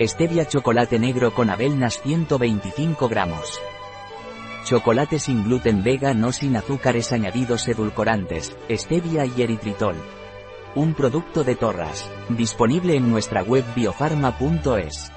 Stevia chocolate negro con abelnas 125 gramos. Chocolate sin gluten vega no sin azúcares añadidos edulcorantes, stevia y eritritol. Un producto de Torras, disponible en nuestra web biofarma.es.